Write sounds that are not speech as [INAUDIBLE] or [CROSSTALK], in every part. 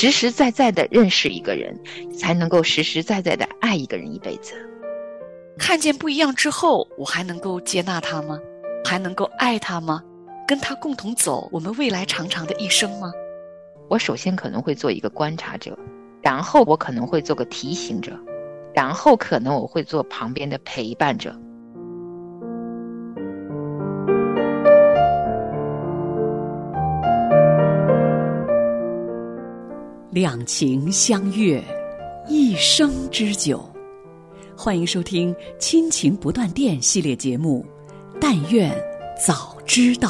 实实在在的认识一个人，才能够实实在在的爱一个人一辈子。看见不一样之后，我还能够接纳他吗？还能够爱他吗？跟他共同走我们未来长长的一生吗？我首先可能会做一个观察者，然后我可能会做个提醒者，然后可能我会做旁边的陪伴者。两情相悦，一生之久。欢迎收听《亲情不断电》系列节目，《但愿早知道》。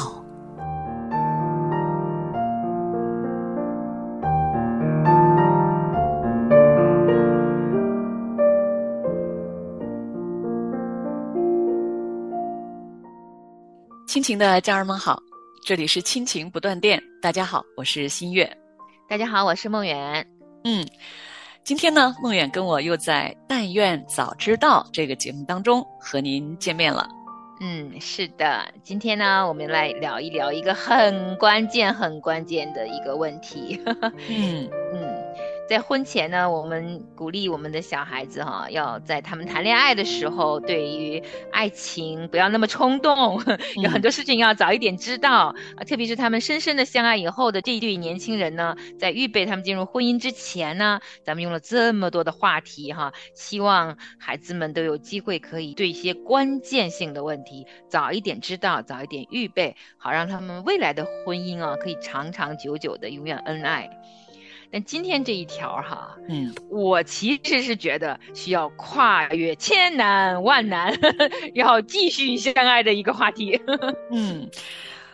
亲情的家人们好，这里是亲情不断电。大家好，我是新月。大家好，我是梦远。嗯，今天呢，梦远跟我又在《但愿早知道》这个节目当中和您见面了。嗯，是的，今天呢，我们来聊一聊一个很关键、很关键的一个问题。嗯 [LAUGHS] 嗯。在婚前呢，我们鼓励我们的小孩子哈，要在他们谈恋爱的时候，对于爱情不要那么冲动，[LAUGHS] 有很多事情要早一点知道啊。特别是他们深深的相爱以后的这一对年轻人呢，在预备他们进入婚姻之前呢，咱们用了这么多的话题哈，希望孩子们都有机会可以对一些关键性的问题早一点知道，早一点预备，好让他们未来的婚姻啊可以长长久久的永远恩爱。但今天这一条哈，嗯，我其实是觉得需要跨越千难万难，[LAUGHS] 要继续相爱的一个话题。[LAUGHS] 嗯，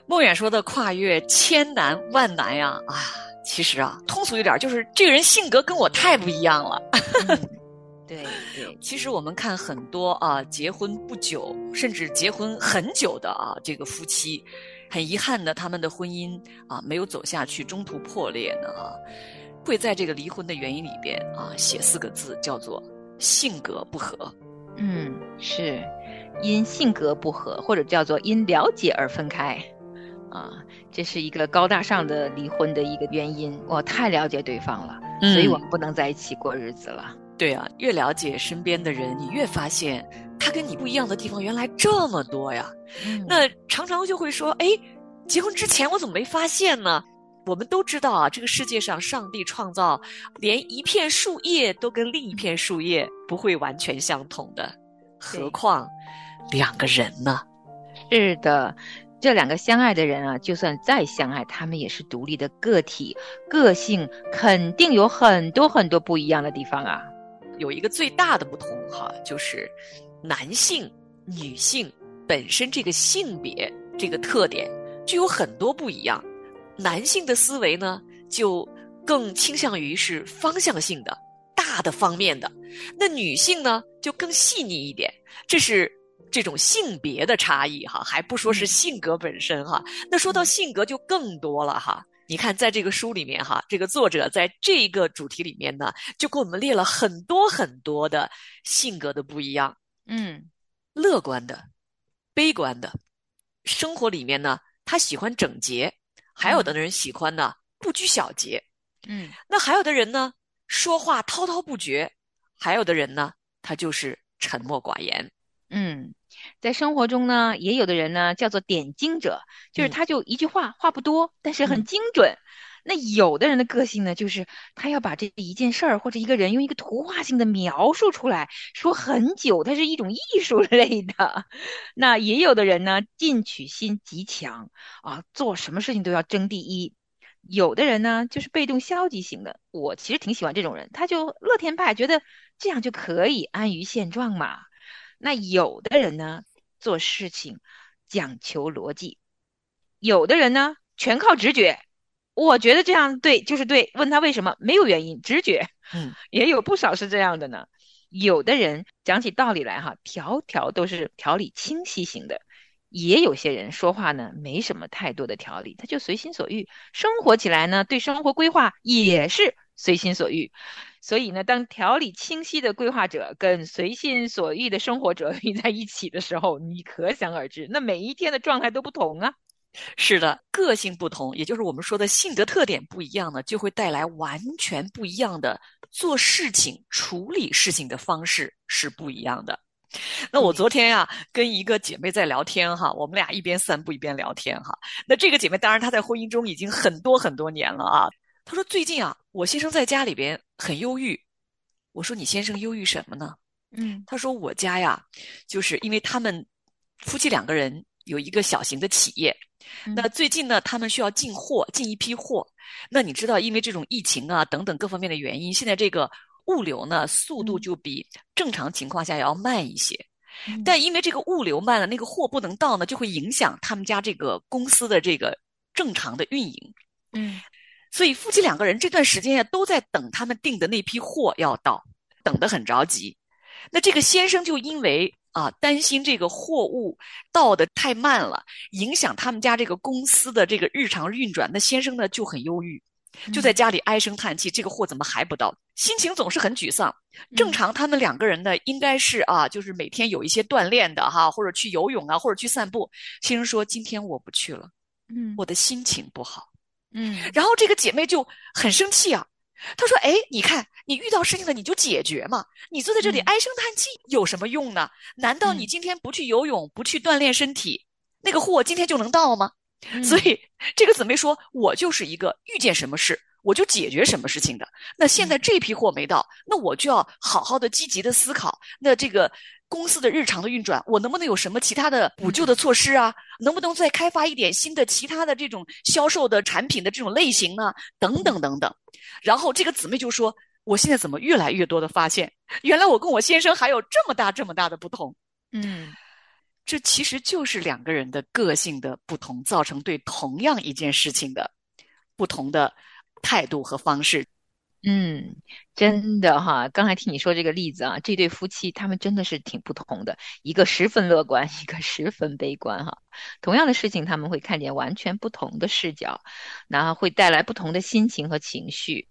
梦远说的跨越千难万难呀，啊，其实啊，通俗一点就是这个人性格跟我太不一样了。[LAUGHS] 对对，其实我们看很多啊，结婚不久甚至结婚很久的啊，这个夫妻，很遗憾的，他们的婚姻啊没有走下去，中途破裂呢啊。会在这个离婚的原因里边啊，写四个字叫做性格不合。嗯，是因性格不合，或者叫做因了解而分开。啊，这是一个高大上的离婚的一个原因。我太了解对方了，所以我们不能在一起过日子了。对啊，越了解身边的人，你越发现他跟你不一样的地方原来这么多呀。那常常就会说，哎，结婚之前我怎么没发现呢？我们都知道啊，这个世界上上帝创造，连一片树叶都跟另一片树叶不会完全相同的，何况两个人呢？是的，这两个相爱的人啊，就算再相爱，他们也是独立的个体，个性肯定有很多很多不一样的地方啊。有一个最大的不同哈，就是男性、女性本身这个性别这个特点就有很多不一样。男性的思维呢，就更倾向于是方向性的、大的方面的；那女性呢，就更细腻一点。这是这种性别的差异哈，还不说是性格本身哈。那说到性格就更多了哈。你看，在这个书里面哈，这个作者在这个主题里面呢，就给我们列了很多很多的性格的不一样。嗯，乐观的、悲观的，生活里面呢，他喜欢整洁。还有的人喜欢呢不拘小节，嗯，那还有的人呢说话滔滔不绝，还有的人呢他就是沉默寡言，嗯，在生活中呢也有的人呢叫做点睛者，就是他就一句话话不多，但是很精准。那有的人的个性呢，就是他要把这一件事儿或者一个人用一个图画性的描述出来，说很久，它是一种艺术类的。那也有的人呢，进取心极强啊，做什么事情都要争第一。有的人呢，就是被动消极型的。我其实挺喜欢这种人，他就乐天派，觉得这样就可以安于现状嘛。那有的人呢，做事情讲求逻辑，有的人呢，全靠直觉。我觉得这样对就是对，问他为什么没有原因，直觉，嗯，[LAUGHS] 也有不少是这样的呢。有的人讲起道理来哈，条条都是条理清晰型的，也有些人说话呢没什么太多的条理，他就随心所欲，生活起来呢对生活规划也是随心所欲。所以呢，当条理清晰的规划者跟随心所欲的生活者遇 [LAUGHS] 在一起的时候，你可想而知，那每一天的状态都不同啊。是的，个性不同，也就是我们说的性格特点不一样呢，就会带来完全不一样的做事情、处理事情的方式是不一样的。那我昨天呀，跟一个姐妹在聊天哈，我们俩一边散步一边聊天哈。那这个姐妹当然她在婚姻中已经很多很多年了啊。她说最近啊，我先生在家里边很忧郁。我说你先生忧郁什么呢？嗯，她说我家呀，就是因为他们夫妻两个人有一个小型的企业，那最近呢，他们需要进货，进一批货。那你知道，因为这种疫情啊等等各方面的原因，现在这个。物流呢，速度就比正常情况下要慢一些，但因为这个物流慢了，那个货不能到呢，就会影响他们家这个公司的这个正常的运营。嗯，所以夫妻两个人这段时间呀，都在等他们订的那批货要到，等得很着急。那这个先生就因为啊担心这个货物到的太慢了，影响他们家这个公司的这个日常运转，那先生呢就很忧郁。就在家里唉声叹气，这个货怎么还不到？心情总是很沮丧。正常他们两个人呢，应该是啊，就是每天有一些锻炼的哈，或者去游泳啊，或者去散步。先生说今天我不去了，嗯，我的心情不好，嗯。然后这个姐妹就很生气啊，她说：“哎，你看你遇到事情了你就解决嘛，你坐在这里唉声叹气有什么用呢？难道你今天不去游泳，不去锻炼身体，那个货今天就能到吗？”所以，这个姊妹说：“我就是一个遇见什么事我就解决什么事情的。那现在这批货没到，那我就要好好的、积极的思考。那这个公司的日常的运转，我能不能有什么其他的补救的措施啊？能不能再开发一点新的、其他的这种销售的产品的这种类型呢？等等等等。然后这个姊妹就说：我现在怎么越来越多的发现，原来我跟我先生还有这么大、这么大的不同。嗯。”这其实就是两个人的个性的不同，造成对同样一件事情的不同的态度和方式。嗯，真的哈，刚才听你说这个例子啊，这对夫妻他们真的是挺不同的，一个十分乐观，一个十分悲观哈。同样的事情，他们会看见完全不同的视角，然后会带来不同的心情和情绪。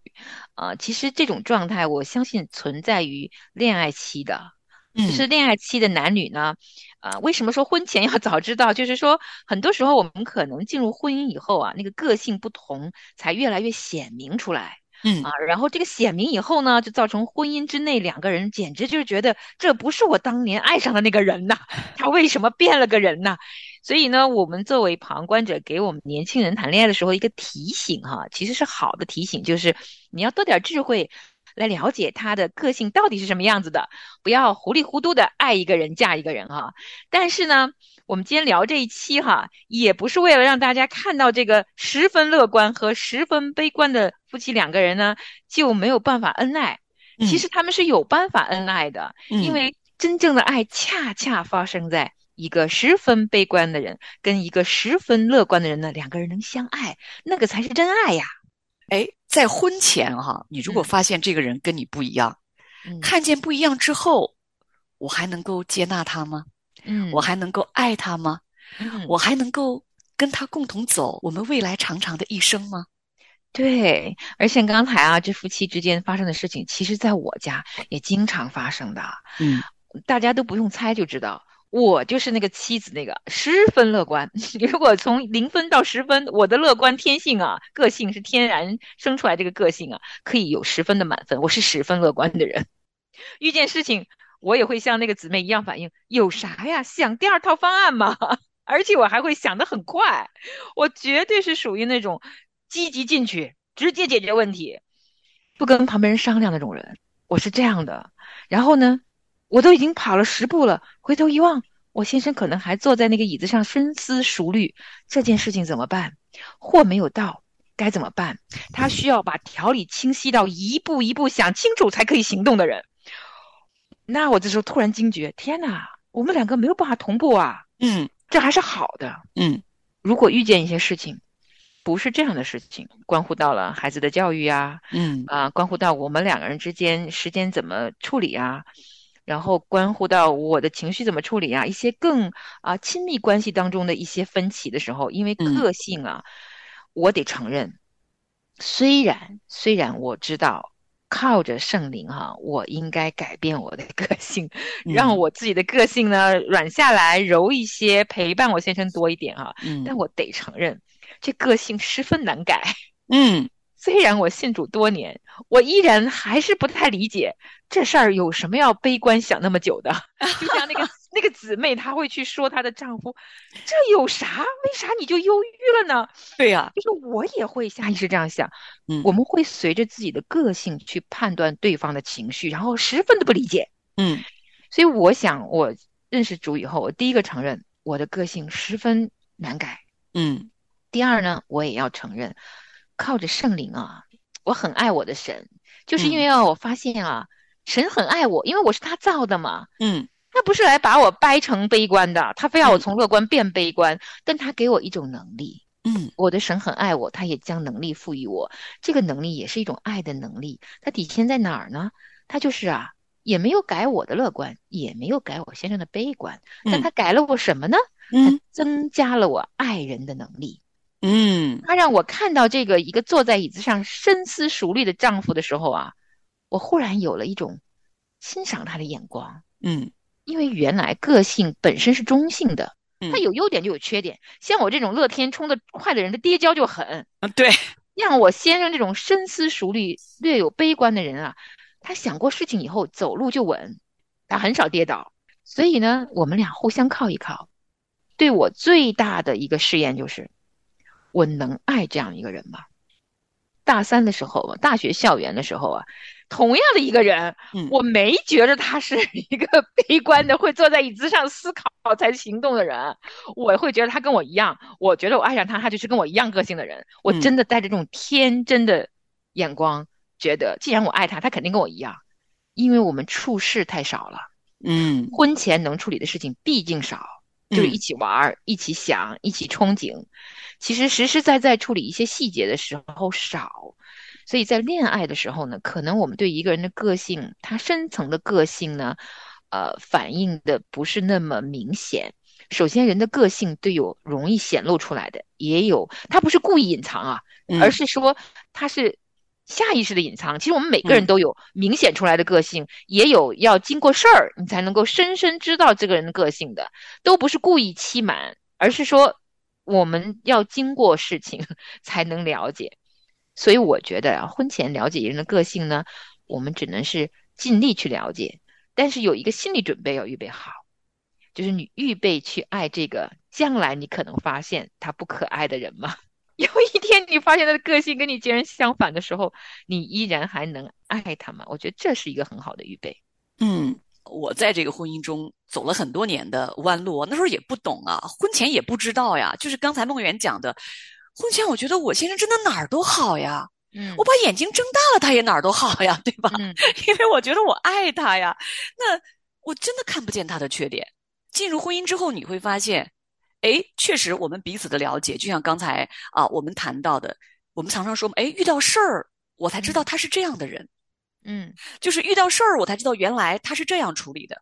啊，其实这种状态，我相信存在于恋爱期的。就是恋爱期的男女呢，啊，为什么说婚前要早知道？就是说，很多时候我们可能进入婚姻以后啊，那个个性不同才越来越显明出来。嗯啊，然后这个显明以后呢，就造成婚姻之内两个人简直就是觉得这不是我当年爱上的那个人呐，[LAUGHS] 他为什么变了个人呐？所以呢，我们作为旁观者，给我们年轻人谈恋爱的时候一个提醒哈，其实是好的提醒，就是你要多点智慧。来了解他的个性到底是什么样子的，不要糊里糊涂的爱一个人嫁一个人哈。但是呢，我们今天聊这一期哈，也不是为了让大家看到这个十分乐观和十分悲观的夫妻两个人呢就没有办法恩爱。其实他们是有办法恩爱的，因为真正的爱恰恰发生在一个十分悲观的人跟一个十分乐观的人呢，两个人能相爱，那个才是真爱呀。哎，在婚前哈，你如果发现这个人跟你不一样，看见不一样之后，我还能够接纳他吗？嗯，我还能够爱他吗？嗯，我还能够跟他共同走我们未来长长的一生吗？对，而且刚才啊，这夫妻之间发生的事情，其实在我家也经常发生的。嗯，大家都不用猜就知道。我就是那个妻子，那个十分乐观。[LAUGHS] 如果从零分到十分，我的乐观天性啊，个性是天然生出来，这个个性啊，可以有十分的满分。我是十分乐观的人，[LAUGHS] 遇见事情我也会像那个姊妹一样反应。有啥呀？想第二套方案嘛。[LAUGHS] 而且我还会想得很快，我绝对是属于那种积极进取，直接解决问题，不跟旁边人商量那种人。我是这样的。然后呢？我都已经跑了十步了，回头一望，我先生可能还坐在那个椅子上深思熟虑这件事情怎么办？货没有到，该怎么办？他需要把条理清晰到一步一步想清楚才可以行动的人。那我这时候突然惊觉，天哪，我们两个没有办法同步啊！嗯，这还是好的。嗯，如果遇见一些事情，不是这样的事情，关乎到了孩子的教育啊，嗯啊，关乎到我们两个人之间时间怎么处理啊？然后关乎到我的情绪怎么处理啊，一些更啊亲密关系当中的一些分歧的时候，因为个性啊，我得承认，虽然虽然我知道靠着圣灵哈，我应该改变我的个性，让我自己的个性呢软下来、柔一些，陪伴我先生多一点哈。嗯但我得承认，这个性十分难改。[LAUGHS] 嗯虽然我信主多年，我依然还是不太理解这事儿有什么要悲观想那么久的。[LAUGHS] 就像那个那个姊妹，她会去说她的丈夫，这有啥？为啥你就忧郁了呢？对呀、就是我也会下意识这样想，嗯我们会随着自己的个性去判断对方的情绪，然后十分的不理解。嗯所以我想，我认识主以后，我第一个承认我的个性十分难改。嗯第二呢，我也要承认，靠着圣灵啊，我很爱我的神，就是因为啊，我发现啊，神很爱我，因为我是他造的嘛。嗯他不是来把我掰成悲观的，他非要我嗯从乐观变悲观，但他给我一种能力。嗯我的神很爱我，他也将能力赋予我。这个能力也是一种爱的能力，它体现在哪儿呢？它就是啊，也没有改我的乐观，也没有改我先生的悲观，但嗯他改了我什么呢？他嗯增加了我爱人的能力。嗯他让我看到这个一个坐在椅子上深思熟虑的丈夫的时候啊，我忽然有了一种欣赏他的眼光，嗯因为原来个性本身是中性的，嗯它有优点就有缺点。像我这种乐天冲得快的人，他跌跤就狠。啊，对，像我先生这种深思熟虑、略有悲观的人啊，他想过事情以后走路就稳，他很少跌倒。所以呢，我们俩互相靠一靠。对我最大的一个试验就是，我能爱这样一个人吗？大三的时候啊，大学校园的时候啊，同样的一个人，嗯我没觉得他是一个悲观的，会坐在椅子上思考才行动的人。我会觉得他跟我一样，我觉得我爱上他，他就是跟我一样个性的人。我嗯真的带着这种天真的眼光，觉得既然我爱他，他肯定跟我一样，因为我们处事太少了，嗯婚前能处理的事情毕竟少，就一起玩儿、一起想、一起憧憬。其实实实在在处理一些细节的时候少，所以在恋爱的时候呢，可能我们对一个人的个性，他深层的个性呢，呃，反映的不是那么明显。首先，人的个性对有容易显露出来的，也有他不是故意隐藏啊，嗯而是说他是下意识的隐藏。其实我们每个人嗯都有明显出来的个性，也有要经过事儿你才能够深深知道这个人的个性的，都不是故意欺瞒，而是说我们要经过事情 [LAUGHS] 才能了解。所以我觉得啊，婚前了解一个人的个性呢，我们只能是尽力去了解，但是有一个心理准备要预备好，就是你预备去爱这个将来你可能发现他不可爱的人吗？有一天你发现他的个性跟你截然相反的时候，你依然还能爱他吗？我觉得这是一个很好的预备。嗯，我在这个婚姻中走了很多年的弯路，那时候也不懂啊，婚前也不知道呀。就是刚才梦圆讲的，婚前我觉得我先生真的哪儿都好呀，嗯我把眼睛睁大了，他也哪儿都好呀，对吧？嗯 [LAUGHS] 因为我觉得我爱他呀，那我真的看不见他的缺点。进入婚姻之后，你会发现，哎，确实我们彼此的了解，就像刚才啊我们谈到的，我们常常说，哎，遇到事儿我才知道他是这样的人，嗯。就是遇到事儿我才知道原来他是这样处理的，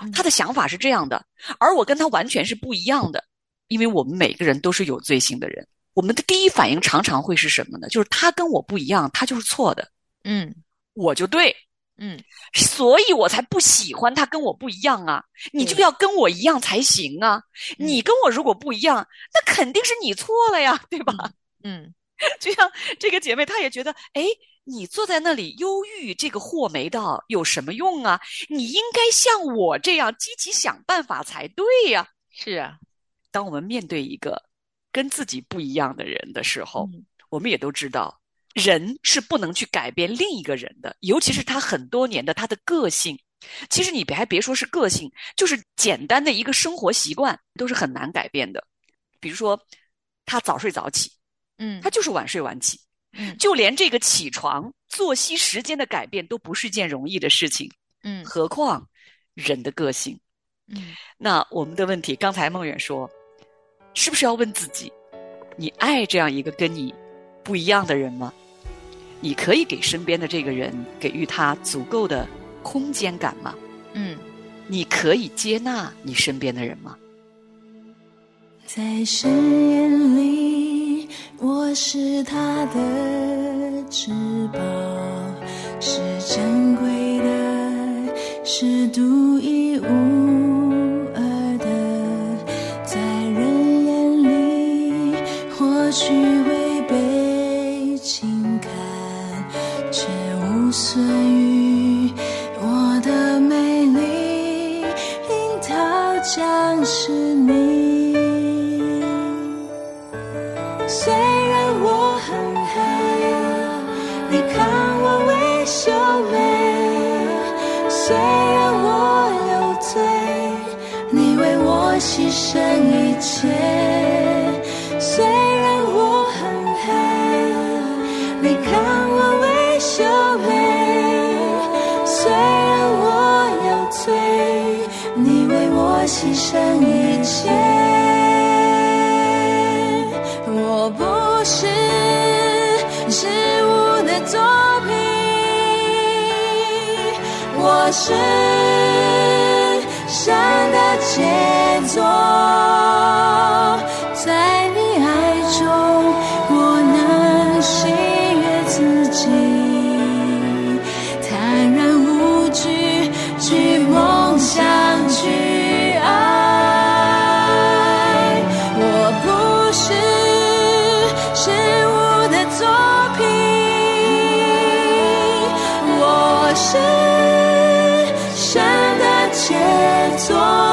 嗯。他的想法是这样的，而我跟他完全是不一样的，因为我们每个人都是有罪性的人，我们的第一反应常常会是什么呢？就是他跟我不一样，他就是错的，嗯。我就对。嗯所以我才不喜欢他跟我不一样啊！你就要跟我一样才行啊！嗯你跟我如果不一样，那肯定是你错了呀，对吧？嗯 [LAUGHS] 就像这个姐妹，她也觉得，哎，你坐在那里忧郁，这个货没到，有什么用啊？你应该像我这样积极想办法才对呀。是啊，当我们面对一个跟自己不一样的人的时候，嗯我们也都知道，人是不能去改变另一个人的，尤其是他很多年的他的个性。其实你别还别说是个性，就是简单的一个生活习惯都是很难改变的。比如说，他早睡早起，嗯他就是晚睡晚起，嗯就连这个起床作息时间的改变都不是一件容易的事情，嗯何况人的个性。嗯那我们的问题，刚才孟远说，是不是要问自己，你爱这样一个跟你不一样的人吗？你可以给身边的这个人给予他足够的空间感吗？嗯，你可以接纳你身边的人吗？在深渊里，我是他的至宝，是珍贵的，是独一无二的。在人眼里，或许。牺牲一切。我不是植物的作品，我是神的杰作，在你爱中。所。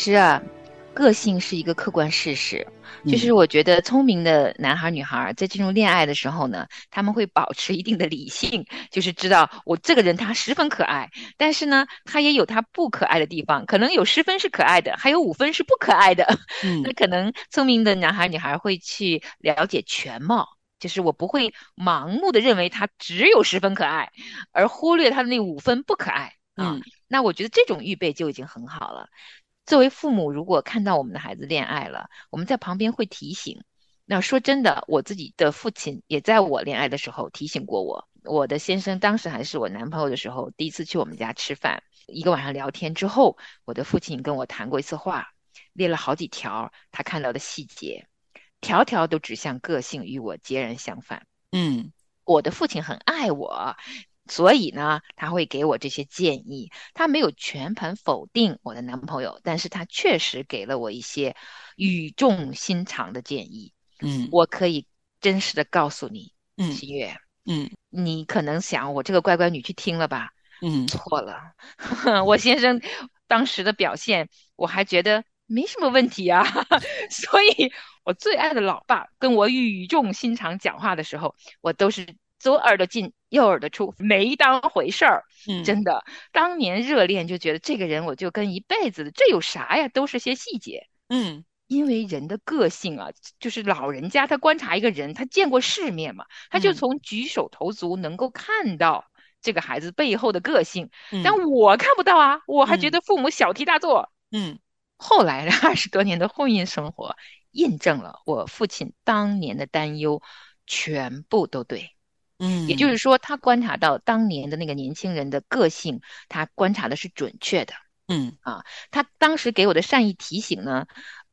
实啊，个性是一个客观事实。嗯就是我觉得聪明的男孩女孩在进入恋爱的时候呢，他们会保持一定的理性，就是知道我这个人他十分可爱，但是呢，他也有他不可爱的地方，可能有十分是可爱的，还有五分是不可爱的。嗯 [LAUGHS] 那可能聪明的男孩女孩会去了解全貌，就是我不会盲目的认为他只有十分可爱，而忽略他的那五分不可爱啊。嗯那我觉得这种预备就已经很好了。作为父母，如果看到我们的孩子恋爱了，我们在旁边会提醒。那说真的，我自己的父亲也在我恋爱的时候提醒过我。我的先生当时还是我男朋友的时候，第一次去我们家吃饭，一个晚上聊天之后，我的父亲跟我谈过一次话，列了好几条他看到的细节，条条都指向个性与我截然相反。嗯我的父亲很爱我，所以呢，他会给我这些建议。他没有全盘否定我的男朋友，但是他确实给了我一些语重心长的建议。嗯我可以真实的告诉你，嗯新月，嗯你可能想我这个乖乖女去听了吧？嗯错了，[LAUGHS] 我先生当时的表现，我还觉得没什么问题啊。[LAUGHS] 所以，我最爱的老爸跟我语重心长讲话的时候，我都是左耳朵进右耳朵出，没当回事儿。嗯，真的，当年热恋就觉得这个人我就跟一辈子的，这有啥呀？都是些细节。嗯因为人的个性啊，就是老人家他观察一个人，他见过世面嘛，他就嗯从举手投足能够看到这个孩子背后的个性。嗯但我看不到啊，我还觉嗯得父母小题大做。嗯后来二十多年的婚姻生活，印证了我父亲当年的担忧，全部都对。嗯，也就是说，他观察到当年的那个年轻人的个性，他观察的是准确的。嗯啊他当时给我的善意提醒呢，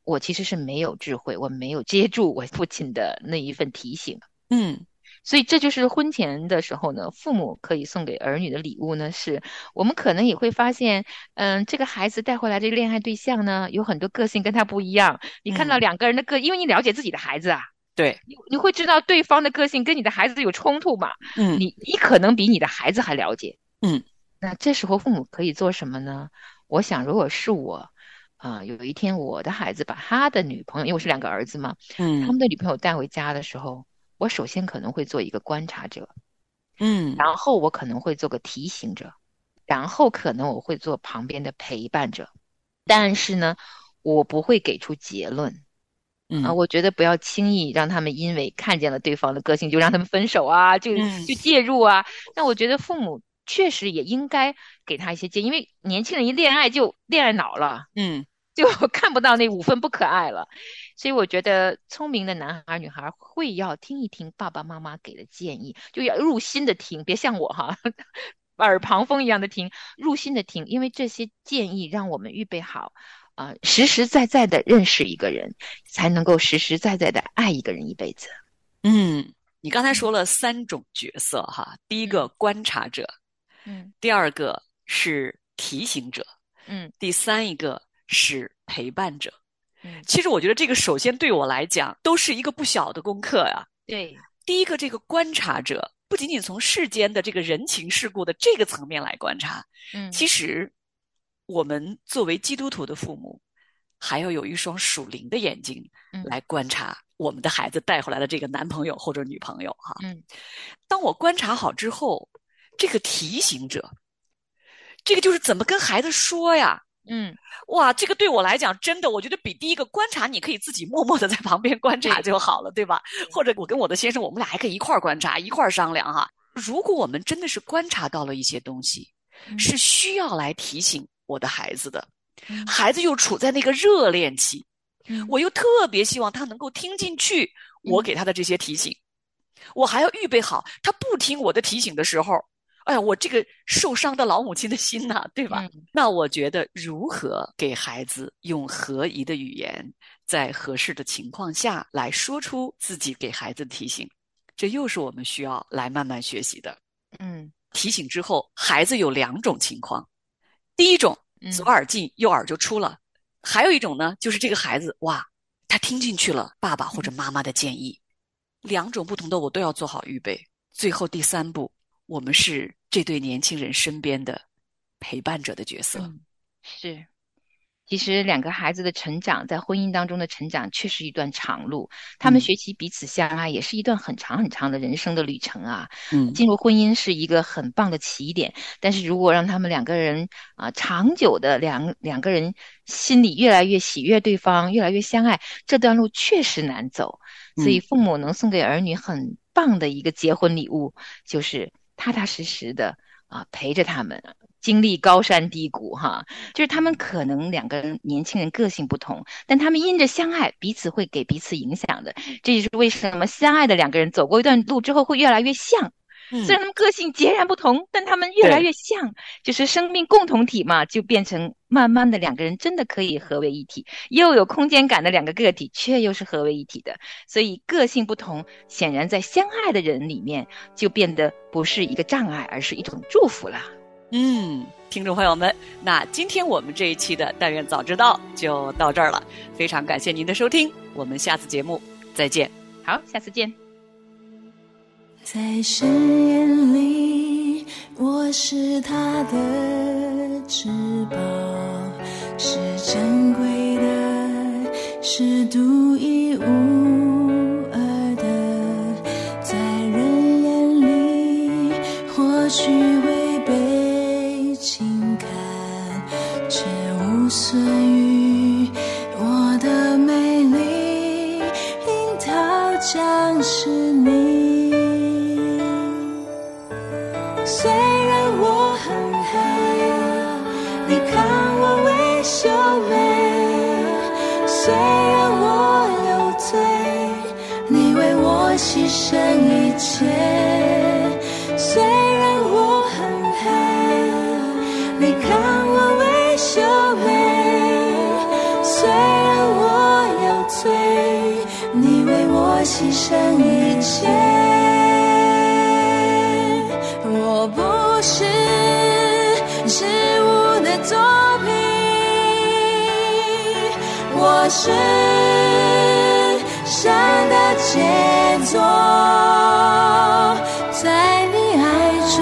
我其实是没有智慧，我没有接住我父亲的那一份提醒。嗯所以这就是婚前的时候呢，父母可以送给儿女的礼物呢，是我们可能也会发现，嗯，这个孩子带回来这个恋爱对象呢，有很多个性跟他不一样。你看到嗯两个人的个，因为你了解自己的孩子啊，对，你你会知道对方的个性跟你的孩子有冲突嘛？嗯你你可能比你的孩子还了解。嗯，那这时候父母可以做什么呢？我想，如果是我，啊、有一天我的孩子把他的女朋友，因为我是两个儿子嘛，嗯他嗯们的女朋友带回家的时候，我首先可能会做一个观察者，嗯然后我可能会做个提醒者，然后可能我会做旁边的陪伴者，但是呢，我不会给出结论。啊，嗯我觉得不要轻易让他们因为看见了对方的个性就让他们分手啊，就嗯就介入啊。那我觉得父母确实也应该给他一些建议，因为年轻人一恋爱就恋爱脑了，嗯就 [LAUGHS] 看不到那五分不可爱了。所以我觉得聪明的男孩儿女孩儿会要听一听爸爸妈妈给的建议，就要入心的听，别像我哈，[LAUGHS] 耳旁风一样的听，入心的听，因为这些建议让我们预备好。啊、实实在在的认识一个人，才能够实实在在的爱一个人一辈子。嗯，你刚才说了三种角色哈，第一个观察者，嗯第二个是提醒者，嗯第三一个是陪伴者。嗯，其实我觉得这个首先对我来讲都是一个不小的功课呀。对，第一个，这个观察者不仅仅从世间的这个人情世故的这个层面来观察，嗯其实我们作为基督徒的父母，还要有一双属灵的眼睛嗯来观察我们的孩子带回来的这个男朋友或者女朋友哈。嗯当我观察好之后，这个提醒者，这个就是怎么跟孩子说呀？嗯哇，这个对我来讲，真的，我觉得比第一个观察，你可以自己默默的在旁边观察就好了，对吧？或者我跟我的先生，我们俩还可以一块儿观察，一块儿商量哈。如果我们真的是观察到了一些东西，嗯是需要来提醒我的孩子的，嗯。孩子又处在那个热恋期，嗯。我又特别希望他能够听进去我嗯给他的这些提醒，我还要预备好他不听我的提醒的时候，哎呀，我这个受伤的老母亲的心呐、对吧？嗯。那我觉得如何给孩子用合宜的语言，在合适的情况下来说出自己给孩子的提醒，这又是我们需要来慢慢学习的。嗯。提醒之后，孩子有两种情况，第一种嗯。左耳进右耳就出了，还有一种呢，就是这个孩子哇，他听进去了爸爸或者妈妈的建议，两种不同的我都要做好预备。最后第三步，我们是这对年轻人身边的陪伴者的角色。嗯，是，其实两个孩子的成长，在婚姻当中的成长，却是一段长路。他们嗯学习彼此相爱，也是一段很长很长的人生的旅程啊。嗯进入婚姻是一个很棒的起点，但是如果让他们两个人啊、长久的两两个人心里越来越喜悦对方，越来越相爱，这段路确实难走。所以嗯父母能送给儿女很棒的一个结婚礼物，就是踏踏实实的啊陪着他们。经历高山低谷，哈，就是他们可能两个人年轻人个性不同，但他们因着相爱，彼此会给彼此影响的。这也是为什么相爱的两个人走过一段路之后会越来越像。嗯虽然他们个性截然不同，但他们越来越像，就是生命共同体嘛，就变成慢慢的两个人真的可以合为一体，又有空间感的两个个体，却又是合为一体的。所以个性不同，显然在相爱的人里面就变得不是一个障碍，而是一种祝福啦。嗯，听众朋友们，那今天我们这一期的《但愿早知道》就到这儿了，非常感谢您的收听，我们下次节目再见。好，下次见。在深夜里，我是他的至宝，是珍贵的，是独一无二的。在人眼里，或许像是你。虽然我很黑，你看我微秀美；虽然我有罪，你为我牺牲一切。牺牲一切。我不是事物的作品，我是神的杰作。在你爱中，